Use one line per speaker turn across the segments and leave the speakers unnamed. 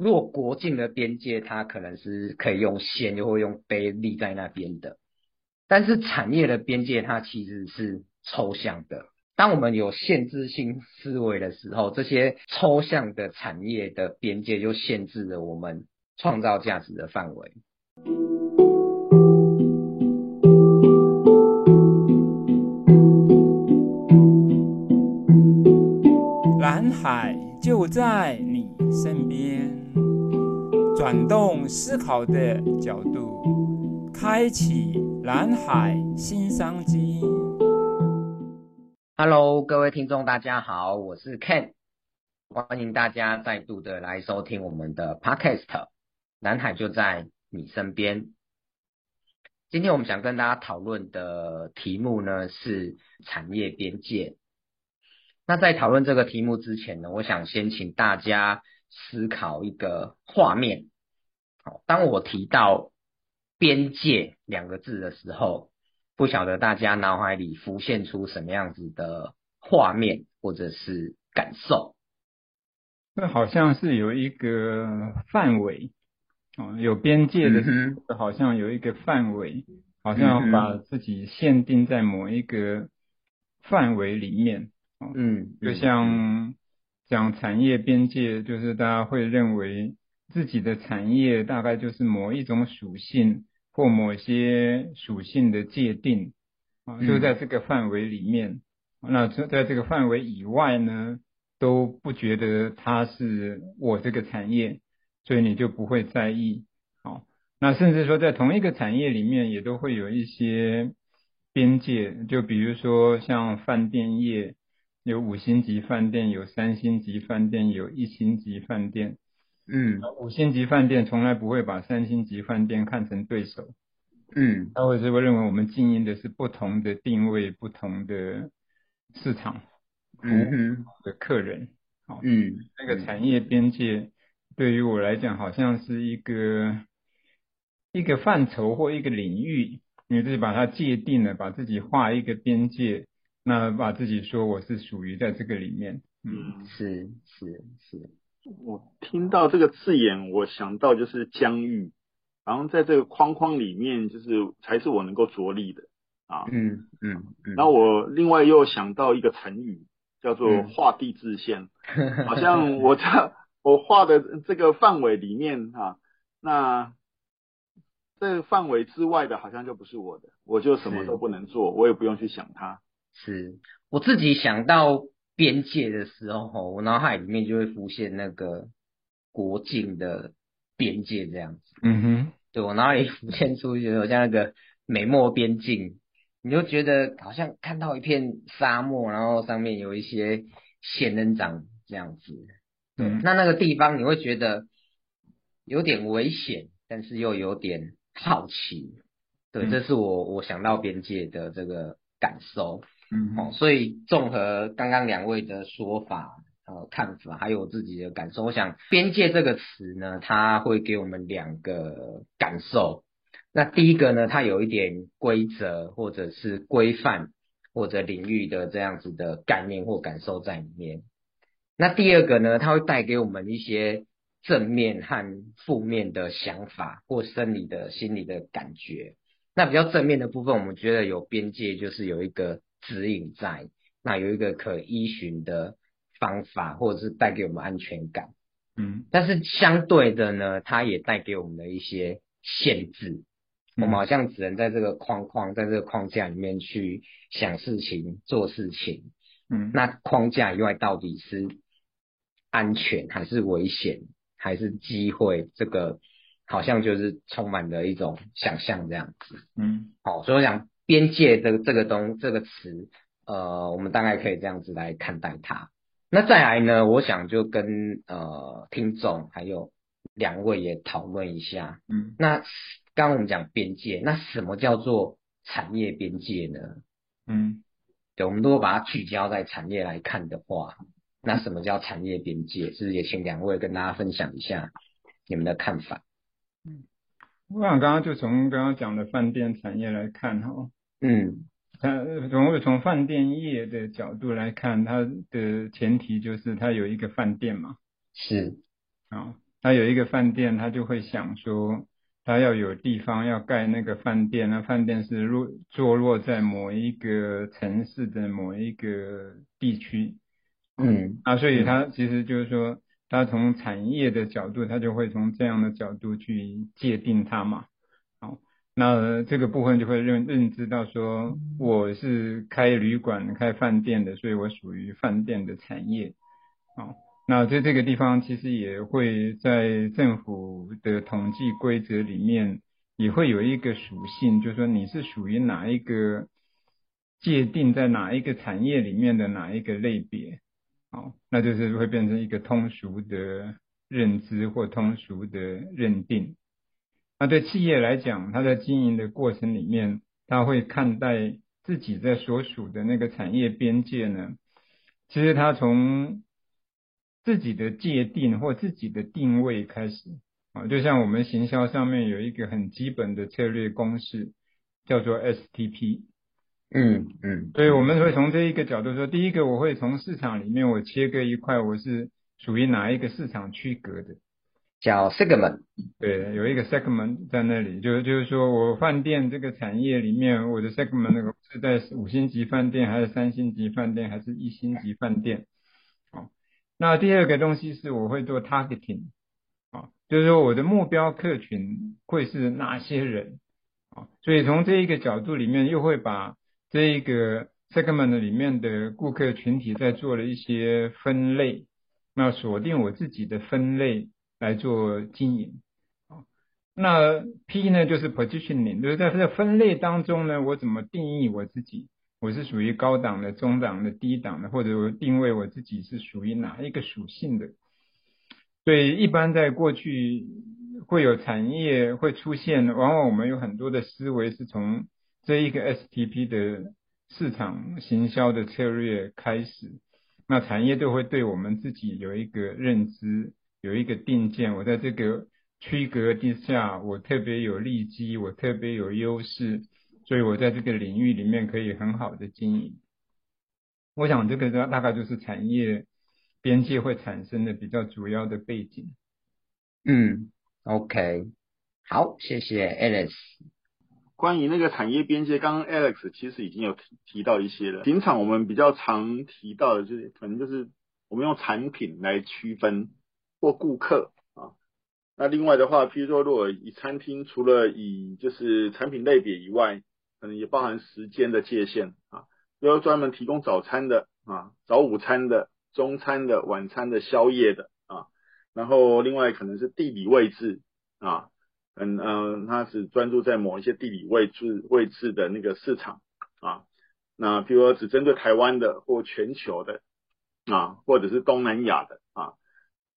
如果国境的边界，它可能是可以用线，又会用碑立在那边的。但是产业的边界，它其实是抽象的。当我们有限制性思维的时候，这些抽象的产业的边界就限制了我们创造价值的范围。
蓝海就在你身边，转动思考的角度，开启蓝海新商机。
Hello，各位听众，大家好，我是 Ken，欢迎大家再度的来收听我们的 Podcast，蓝海就在你身边。今天我们想跟大家讨论的题目呢是产业边界。那在讨论这个题目之前呢，我想先请大家思考一个画面。好，当我提到边界两个字的时候，不晓得大家脑海里浮现出什么样子的画面或者是感受？
那好像是有一个范围哦，有边界的时候，好像有一个范围，好像把自己限定在某一个范围里面。嗯，就像讲产业边界，就是大家会认为自己的产业大概就是某一种属性。或某些属性的界定啊，就在这个范围里面。嗯、那在这个范围以外呢，都不觉得它是我这个产业，所以你就不会在意。好，那甚至说在同一个产业里面，也都会有一些边界。就比如说像饭店业，有五星级饭店，有三星级饭店，有一星级饭店。嗯，五星级饭店从来不会把三星级饭店看成对手。嗯，他会是会认为我们经营的是不同的定位、不同的市场服务的客人。好，嗯，那个产业边界对于我来讲，好像是一个一个范畴或一个领域，你自己把它界定了，把自己画一个边界，那把自己说我是属于在这个里面。
嗯，是是是。
我听到这个字眼，我想到就是疆域，然后在这个框框里面，就是才是我能够着力的啊。嗯嗯嗯。然后我另外又想到一个成语，叫做画地自限，嗯、好像我在我画的这个范围里面啊，那这个范围之外的，好像就不是我的，我就什么都不能做，我也不用去想它。
是我自己想到。边界的时候，我脑海里面就会浮现那个国境的边界这样子。嗯哼，对，我脑海里浮现出一个像那个美墨边境，你就觉得好像看到一片沙漠，然后上面有一些仙人掌这样子。对，嗯、那那个地方你会觉得有点危险，但是又有点好奇。对，嗯、这是我我想到边界的这个感受。嗯，哦，所以综合刚刚两位的说法、呃看法，还有我自己的感受，我想边界这个词呢，它会给我们两个感受。那第一个呢，它有一点规则或者是规范或者领域的这样子的概念或感受在里面。那第二个呢，它会带给我们一些正面和负面的想法或生理的心理的感觉。那比较正面的部分，我们觉得有边界就是有一个。指引在那有一个可依循的方法，或者是带给我们安全感。嗯，但是相对的呢，它也带给我们的一些限制。嗯、我们好像只能在这个框框，在这个框架里面去想事情、做事情。嗯，那框架以外到底是安全还是危险，还是机会？这个好像就是充满了一种想象这样子。嗯，好，所以我想。边界的这个东这个词，呃，我们大概可以这样子来看待它。那再来呢，我想就跟呃听众还有两位也讨论一下。嗯，那刚刚我们讲边界，那什么叫做产业边界呢？嗯，对，我们如果把它聚焦在产业来看的话，那什么叫产业边界？是不是也请两位跟大家分享一下你们的看法？
嗯，我想刚刚就从刚刚讲的饭店产业来看哈。嗯，它从从饭店业的角度来看，它的前提就是它有一个饭店嘛。
是，
啊，他有一个饭店，他就会想说，他要有地方要盖那个饭店，那饭店是落坐落在某一个城市的某一个地区，嗯，啊，所以他其实就是说，他从产业的角度，他就会从这样的角度去界定它嘛，好，那这个部分就会认认知到说，我是开旅馆、开饭店的，所以我属于饭店的产业，好。那在这个地方，其实也会在政府的统计规则里面，也会有一个属性，就是说你是属于哪一个界定在哪一个产业里面的哪一个类别，好，那就是会变成一个通俗的认知或通俗的认定。那对企业来讲，它在经营的过程里面，它会看待自己在所属的那个产业边界呢，其实它从自己的界定或自己的定位开始啊，就像我们行销上面有一个很基本的策略公式，叫做 STP。嗯嗯，所以我们会从这一个角度说，第一个我会从市场里面我切割一块，我是属于哪一个市场区隔的，
叫 segment。
对，有一个 segment 在那里，就是就是说我饭店这个产业里面，我的 segment 那个是在五星级饭店，还是三星级饭店，还是一星级饭店？哦那第二个东西是我会做 targeting，啊，就是说我的目标客群会是哪些人，啊，所以从这一个角度里面又会把这一个 segment 里面的顾客群体在做了一些分类，那锁定我自己的分类来做经营，啊，那 P 呢就是 positioning，就是在这个分类当中呢，我怎么定义我自己？我是属于高档的、中档的、低档的，或者我定位我自己是属于哪一个属性的。所以一般在过去会有产业会出现，往往我们有很多的思维是从这一个 STP 的市场行销的策略开始，那产业都会对我们自己有一个认知，有一个定见。我在这个区隔之下，我特别有利基，我特别有优势。所以我在这个领域里面可以很好的经营，我想这个大概就是产业边界会产生的比较主要的背景。
嗯，OK，好，谢谢 Alex。
关于那个产业边界，刚刚 Alex 其实已经有提提到一些了。平常我们比较常提到的就是，可能就是我们用产品来区分或顾客啊。那另外的话，譬如说，如果以餐厅，除了以就是产品类别以外，可能也包含时间的界限啊，比如专门提供早餐的啊，早午餐的、中餐的、晚餐的、宵夜的啊，然后另外可能是地理位置啊，嗯嗯，它是专注在某一些地理位置位置的那个市场啊，那比如说只针对台湾的或全球的啊，或者是东南亚的啊，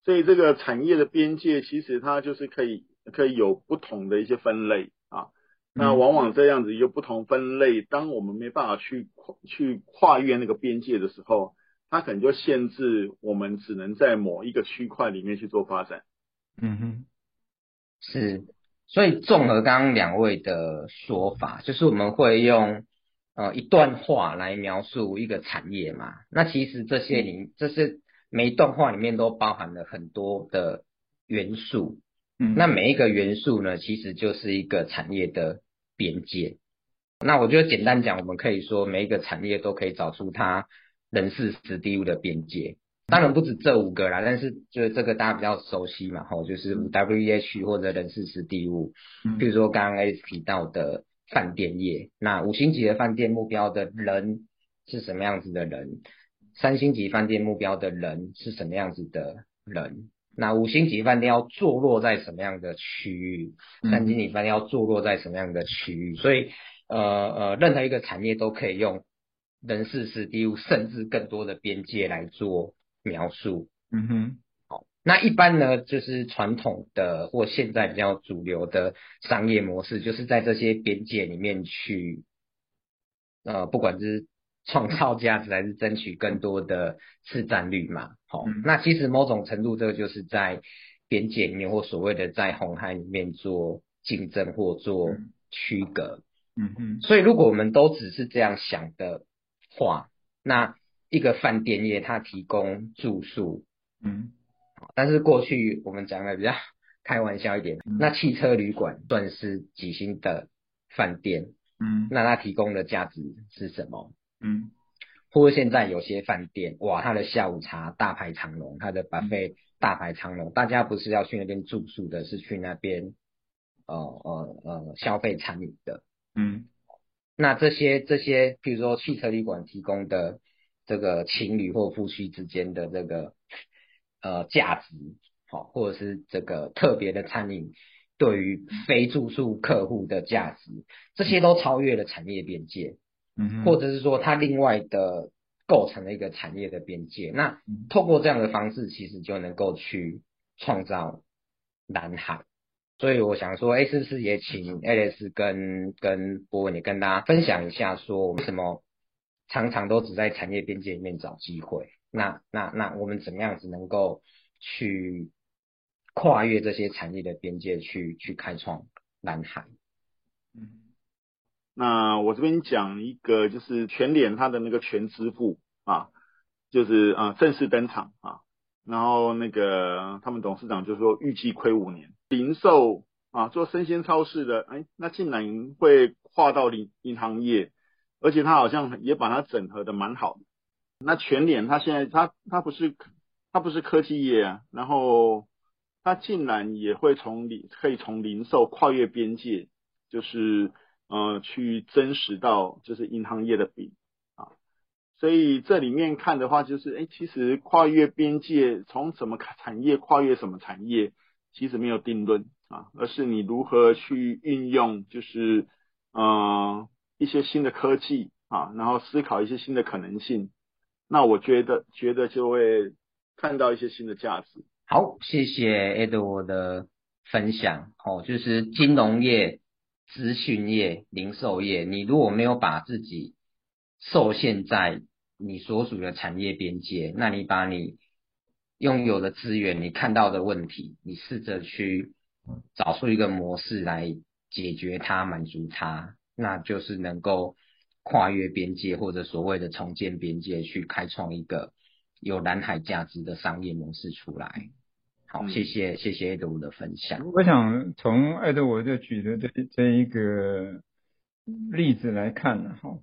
所以这个产业的边界其实它就是可以可以有不同的一些分类啊。那往往这样子一个不同分类，当我们没办法去去跨越那个边界的时候，它可能就限制我们只能在某一个区块里面去做发展。
嗯哼，是。所以综合刚刚两位的说法，就是我们会用呃一段话来描述一个产业嘛。那其实这些里，这是每一段话里面都包含了很多的元素。嗯，那每一个元素呢，其实就是一个产业的。边界，那我觉得简单讲，我们可以说每一个产业都可以找出它人事时地物的边界。当然不止这五个啦，但是就是这个大家比较熟悉嘛，吼，就是 W E H 或者人事时地物。比如说刚刚 Alex 提到的饭店业，那五星级的饭店目标的人是什么样子的人？三星级饭店目标的人是什么样子的人？那五星级饭店要坐落在什么样的区域？三星级饭店要坐落在什么样的区域？所以，呃呃，任何一个产业都可以用人事时地物，甚至更多的边界来做描述。嗯哼，好，那一般呢，就是传统的或现在比较主流的商业模式，就是在这些边界里面去，呃，不管是。创造价值还是争取更多的市占率嘛？好，那其实某种程度这个就是在边界里面或所谓的在红海里面做竞争或做区隔。嗯嗯。所以如果我们都只是这样想的话，那一个饭店业它提供住宿，嗯，但是过去我们讲的比较开玩笑一点，嗯、那汽车旅馆算是几星的饭店，嗯，那它提供的价值是什么？嗯，或者现在有些饭店，哇，它的下午茶大排长龙，它的 buffet 大排长龙，大家不是要去那边住宿的，是去那边呃呃呃消费餐饮的，嗯，那这些这些，比如说汽车旅馆提供的这个情侣或夫妻之间的这个呃价值，好，或者是这个特别的餐饮对于非住宿客户的价值，这些都超越了产业边界。嗯，或者是说它另外的构成了一个产业的边界，那透过这样的方式，其实就能够去创造蓝海。所以我想说，哎，是不是也请 Alex 跟跟博文也跟大家分享一下，说为什么常常都只在产业边界里面找机会？那那那我们怎么样子能够去跨越这些产业的边界去，去去开创蓝海？
那我这边讲一个，就是全联它的那个全支付啊，就是啊正式登场啊，然后那个他们董事长就说预计亏五年，零售啊做生鲜超市的，哎，那竟然会跨到银银行业，而且他好像也把它整合的蛮好。那全联它现在它它不是它不是科技业啊，然后它竟然也会从零可以从零售跨越边界，就是。呃，去真实到就是银行业的饼啊，所以这里面看的话，就是哎，其实跨越边界，从什么产业跨越什么产业，其实没有定论啊，而是你如何去运用，就是呃一些新的科技啊，然后思考一些新的可能性，那我觉得觉得就会看到一些新的价值。
好，谢谢 Edward 的分享，哦，就是金融业。资讯业、零售业，你如果没有把自己受限在你所属的产业边界，那你把你拥有的资源、你看到的问题，你试着去找出一个模式来解决它、满足它，那就是能够跨越边界或者所谓的重建边界，去开创一个有蓝海价值的商业模式出来。好，谢谢谢谢 Edward 的分享。
我想从 Edward 就举的这这一个例子来看呢，哈，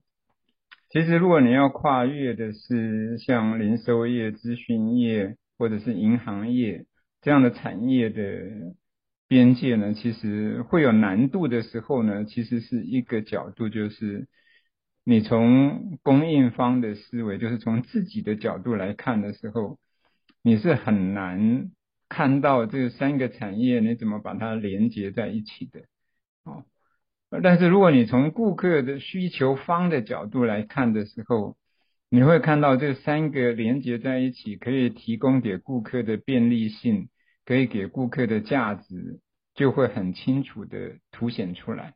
其实如果你要跨越的是像零售业、咨询业或者是银行业这样的产业的边界呢，其实会有难度的时候呢，其实是一个角度，就是你从供应方的思维，就是从自己的角度来看的时候，你是很难。看到这三个产业，你怎么把它连接在一起的？哦，但是如果你从顾客的需求方的角度来看的时候，你会看到这三个连接在一起，可以提供给顾客的便利性，可以给顾客的价值，就会很清楚的凸显出来。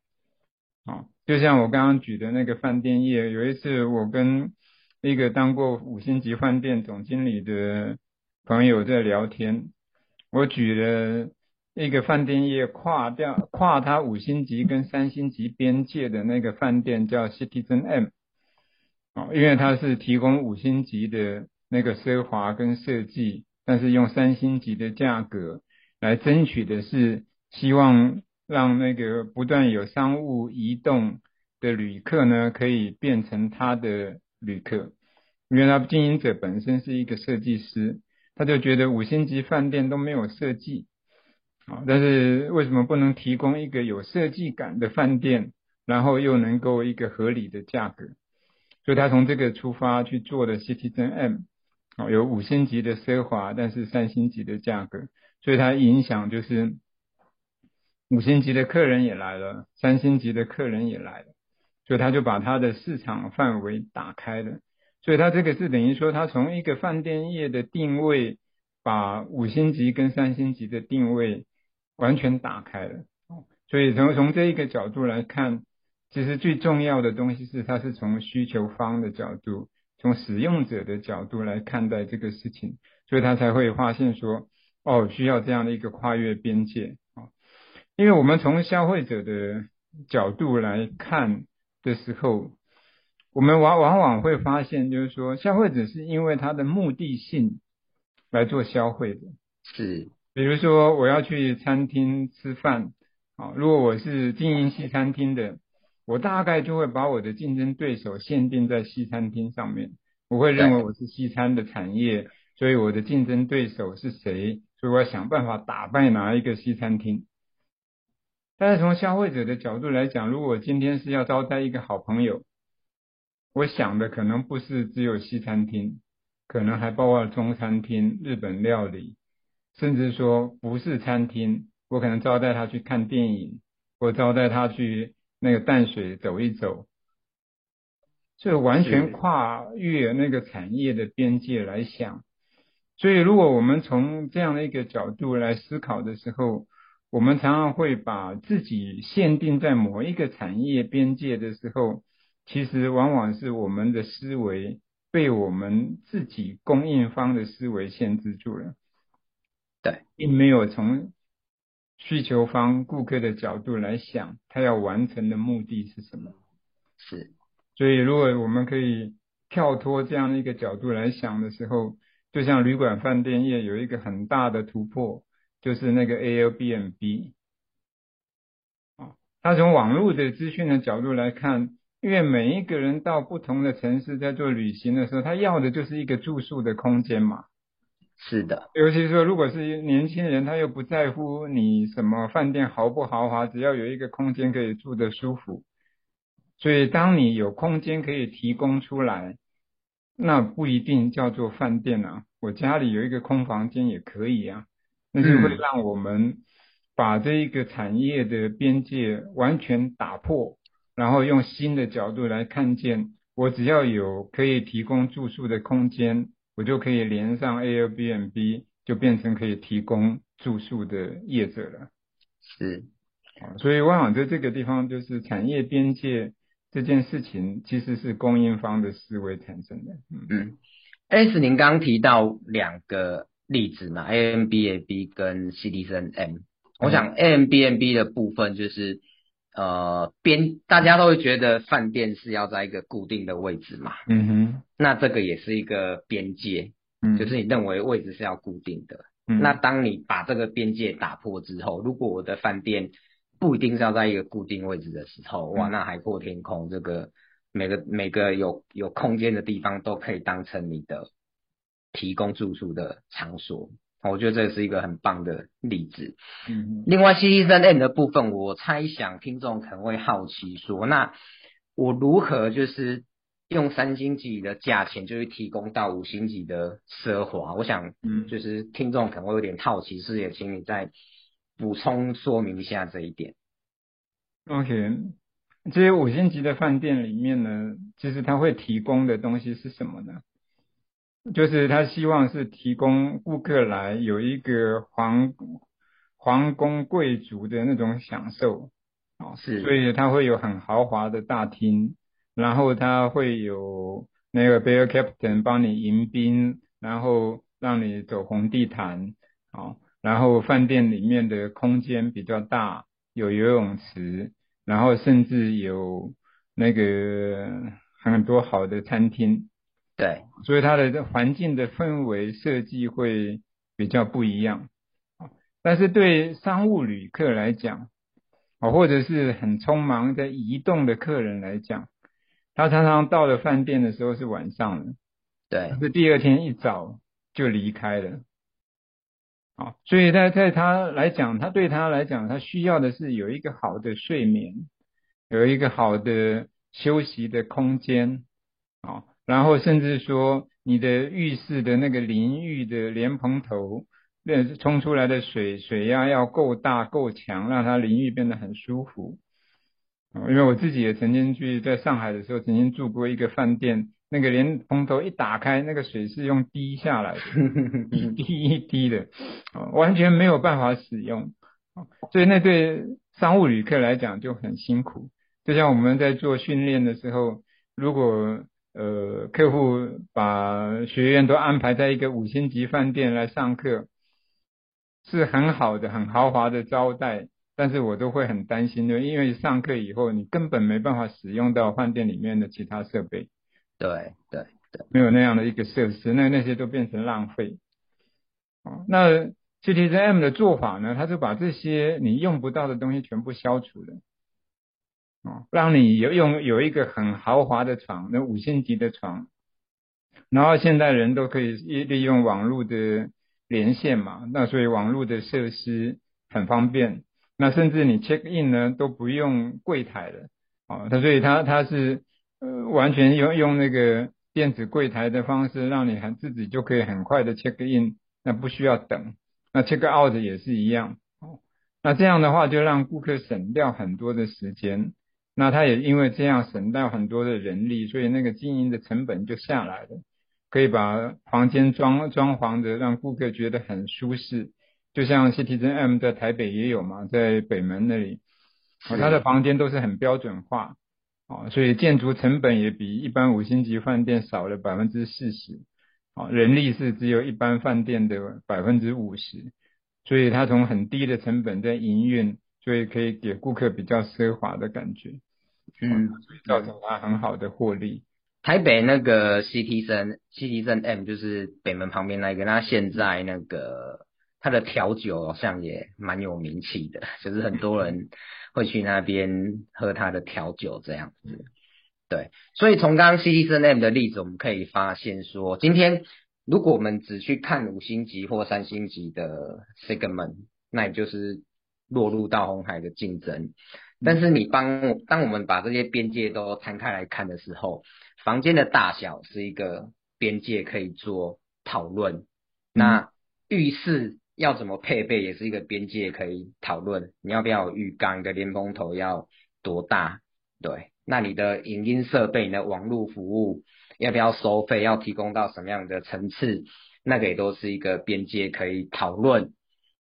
哦，就像我刚刚举的那个饭店业，有一次我跟一个当过五星级饭店总经理的朋友在聊天。我举了一个饭店业跨掉跨它五星级跟三星级边界的那个饭店叫 Citizen M，哦，因为它是提供五星级的那个奢华跟设计，但是用三星级的价格来争取的是希望让那个不断有商务移动的旅客呢，可以变成他的旅客，因为他经营者本身是一个设计师。他就觉得五星级饭店都没有设计，啊，但是为什么不能提供一个有设计感的饭店，然后又能够一个合理的价格？所以他从这个出发去做的 Citizen M，啊，有五星级的奢华，但是三星级的价格，所以它影响就是五星级的客人也来了，三星级的客人也来了，所以他就把他的市场范围打开了。所以它这个是等于说，它从一个饭店业的定位，把五星级跟三星级的定位完全打开了。所以从从这一个角度来看，其实最重要的东西是，它是从需求方的角度，从使用者的角度来看待这个事情，所以他才会发现说，哦，需要这样的一个跨越边界啊。因为我们从消费者的角度来看的时候。我们往往往会发现，就是说，消费者是因为他的目的性来做消费的，
是，
比如说我要去餐厅吃饭，啊，如果我是经营西餐厅的，我大概就会把我的竞争对手限定在西餐厅上面，我会认为我是西餐的产业，所以我的竞争对手是谁，所以我要想办法打败哪一个西餐厅。但是从消费者的角度来讲，如果今天是要招待一个好朋友，我想的可能不是只有西餐厅，可能还包括中餐厅、日本料理，甚至说不是餐厅，我可能招待他去看电影，我招待他去那个淡水走一走，这完全跨越那个产业的边界来想。所以，如果我们从这样的一个角度来思考的时候，我们常常会把自己限定在某一个产业边界的时候，其实往往是我们的思维被我们自己供应方的思维限制住了。
对，
并没有从需求方顾客的角度来想，他要完成的目的是什么。
是，
所以如果我们可以跳脱这样的一个角度来想的时候，就像旅馆饭店业有一个很大的突破。就是那个 Airbnb 啊，他从网络的资讯的角度来看，因为每一个人到不同的城市在做旅行的时候，他要的就是一个住宿的空间嘛。
是的，
尤其是说，如果是年轻人，他又不在乎你什么饭店豪不豪华，只要有一个空间可以住得舒服。所以，当你有空间可以提供出来，那不一定叫做饭店啊，我家里有一个空房间也可以啊。那就会让我们把这一个产业的边界完全打破，然后用新的角度来看见，我只要有可以提供住宿的空间，我就可以连上 Airbnb，就变成可以提供住宿的业者了。
是，
所以我想在这个地方，就是产业边界这件事情，其实是供应方的思维产生的。
嗯嗯，S，您刚提到两个。例子嘛，Airbnb 跟 citizenM，我想 Airbnb 的部分就是呃边大家都会觉得饭店是要在一个固定的位置嘛，
嗯哼，
那这个也是一个边界，嗯，就是你认为位置是要固定的，嗯，那当你把这个边界打破之后，如果我的饭店不一定是要在一个固定位置的时候，哇，那海阔天空，这个每个每个有有空间的地方都可以当成你的。提供住宿的场所，我觉得这是一个很棒的例子。
嗯，
另外，citizenM 的部分，我猜想听众可能会好奇说，那我如何就是用三星级的价钱，就是提供到五星级的奢华？我想，嗯，就是听众可能会有点好奇，是也请你再补充说明一下这一点。
OK，这些五星级的饭店里面呢，其实它会提供的东西是什么呢？就是他希望是提供顾客来有一个皇皇宫贵族的那种享受，啊，
是，
所以他会有很豪华的大厅，然后他会有那个 bear Captain 帮你迎宾，然后让你走红地毯，啊，然后饭店里面的空间比较大，有游泳池，然后甚至有那个很多好的餐厅。
对，
所以它的环境的氛围设计会比较不一样，但是对商务旅客来讲，啊，或者是很匆忙在移动的客人来讲，他常常到了饭店的时候是晚上了，
对，
是第二天一早就离开了，啊，所以在在他来讲，他对他来讲，他需要的是有一个好的睡眠，有一个好的休息的空间，啊。然后甚至说，你的浴室的那个淋浴的莲蓬头，那冲出来的水水压要够大够强，让它淋浴变得很舒服。因为我自己也曾经去在上海的时候，曾经住过一个饭店，那个莲蓬头一打开，那个水是用滴下来的，一滴一滴的，完全没有办法使用。所以那对商务旅客来讲就很辛苦。就像我们在做训练的时候，如果呃，客户把学员都安排在一个五星级饭店来上课，是很好的、很豪华的招待，但是我都会很担心的，因为上课以后你根本没办法使用到饭店里面的其他设备。
对对对，
没有那样的一个设施，那那些都变成浪费。哦那 Citizen-M 的做法呢，它就把这些你用不到的东西全部消除了，哦，让你有用有一个很豪华的床，那五星级的床，然后现代人都可以利用网络的连线嘛，那所以网络的设施很方便，那甚至你 check in 呢都不用柜台了，哦，他所以他他是呃完全用用那个电子柜台的方式，让你很自己就可以很快的 check in，那不需要等。那 check out 也是一样，哦，那这样的话就让顾客省掉很多的时间，那他也因为这样省掉很多的人力，所以那个经营的成本就下来了，可以把房间装装潢的让顾客觉得很舒适，就像 Citizen-M 在台北也有嘛，在北门那里，哦，他的房间都是很标准化，哦，所以建筑成本也比一般五星级饭店少了百分之四十。啊，人力是只有一般饭店的百分之五十，所以他从很低的成本在营运，所以可以给顾客比较奢华的感觉，嗯，造成它很好的获利。
台北那个 Citizen Citizen-M 就是北门旁边那个，那现在那个它的调酒好像也蛮有名气的，就是很多人会去那边喝它的调酒这样子。对，所以从刚刚 Citizen-M 的例子，我们可以发现说，今天如果我们只去看五星级或三星级的 segment，那也就是落入到红海的竞争。但是你帮当我们把这些边界都摊开来看的时候，房间的大小是一个边界可以做讨论，那浴室要怎么配备也是一个边界可以讨论。你要不要有浴缸？你的连蓬头要多大？对。那你的影音设备、你的网络服务要不要收费？要提供到什么样的层次？那个也都是一个边界可以讨论。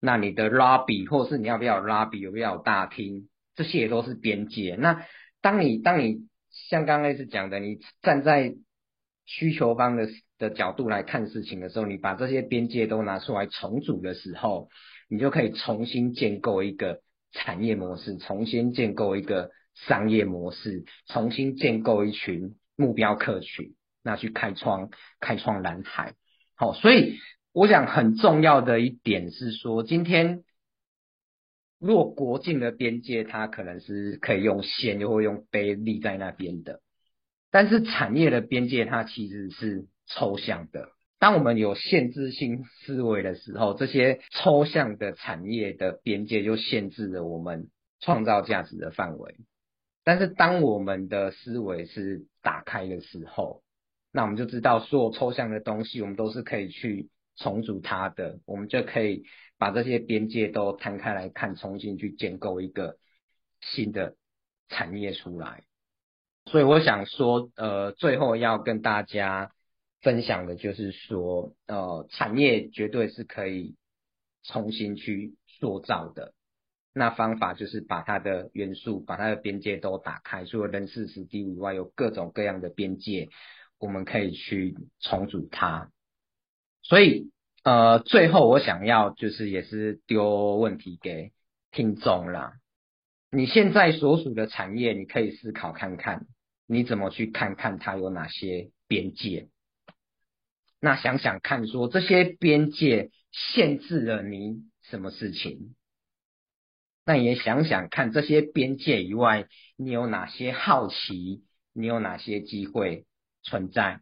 那你的 lobby 或是你要不要有 lobby，有没有大厅？这些也都是边界。那当你当你像刚开始讲的，你站在需求方的的角度来看事情的时候，你把这些边界都拿出来重组的时候，你就可以重新建构一个产业模式，重新建构一个。商业模式，重新建构一群目标客群，那去开创开创蓝海。好，所以我想很重要的一点是说，今天若国境的边界，它可能是可以用线又会用碑立在那边的，但是产业的边界它其实是抽象的。当我们有限制性思维的时候，这些抽象的产业的边界就限制了我们创造价值的范围。但是当我们的思维是打开的时候，那我们就知道所有抽象的东西，我们都是可以去重组它的，我们就可以把这些边界都摊开来看，重新去建构一个新的产业出来。所以我想说，呃，最后要跟大家分享的就是说，呃，产业绝对是可以重新去塑造的。那方法就是把它的元素、把它的边界都打开，除了人事、时地以外，有各种各样的边界，我们可以去重组它。所以，呃，最后我想要就是也是丢问题给听众啦。你现在所属的产业，你可以思考看看，你怎么去看看它有哪些边界？那想想看，说这些边界限制了你什么事情？那也想想看，这些边界以外，你有哪些好奇？你有哪些机会存在？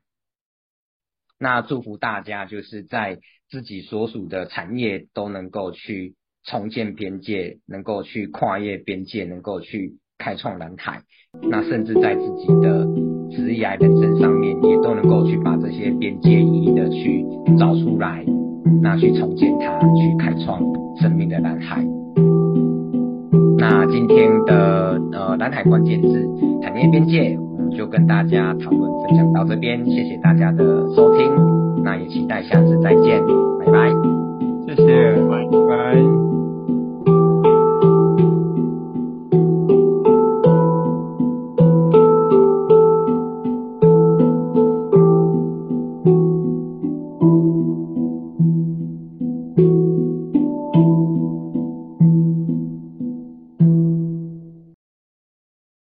那祝福大家，就是在自己所属的产业都能够去重建边界，能够去跨越边界，能够去开创蓝海。那甚至在自己的职业人生上面，也都能够去把这些边界一一的去找出来，那去重建它，去开创生命的蓝海。那今天的呃蓝海关键字产业边界，就跟大家讨论分享到这边谢谢大家的收听那也期待下次再见拜拜。
谢谢拜拜。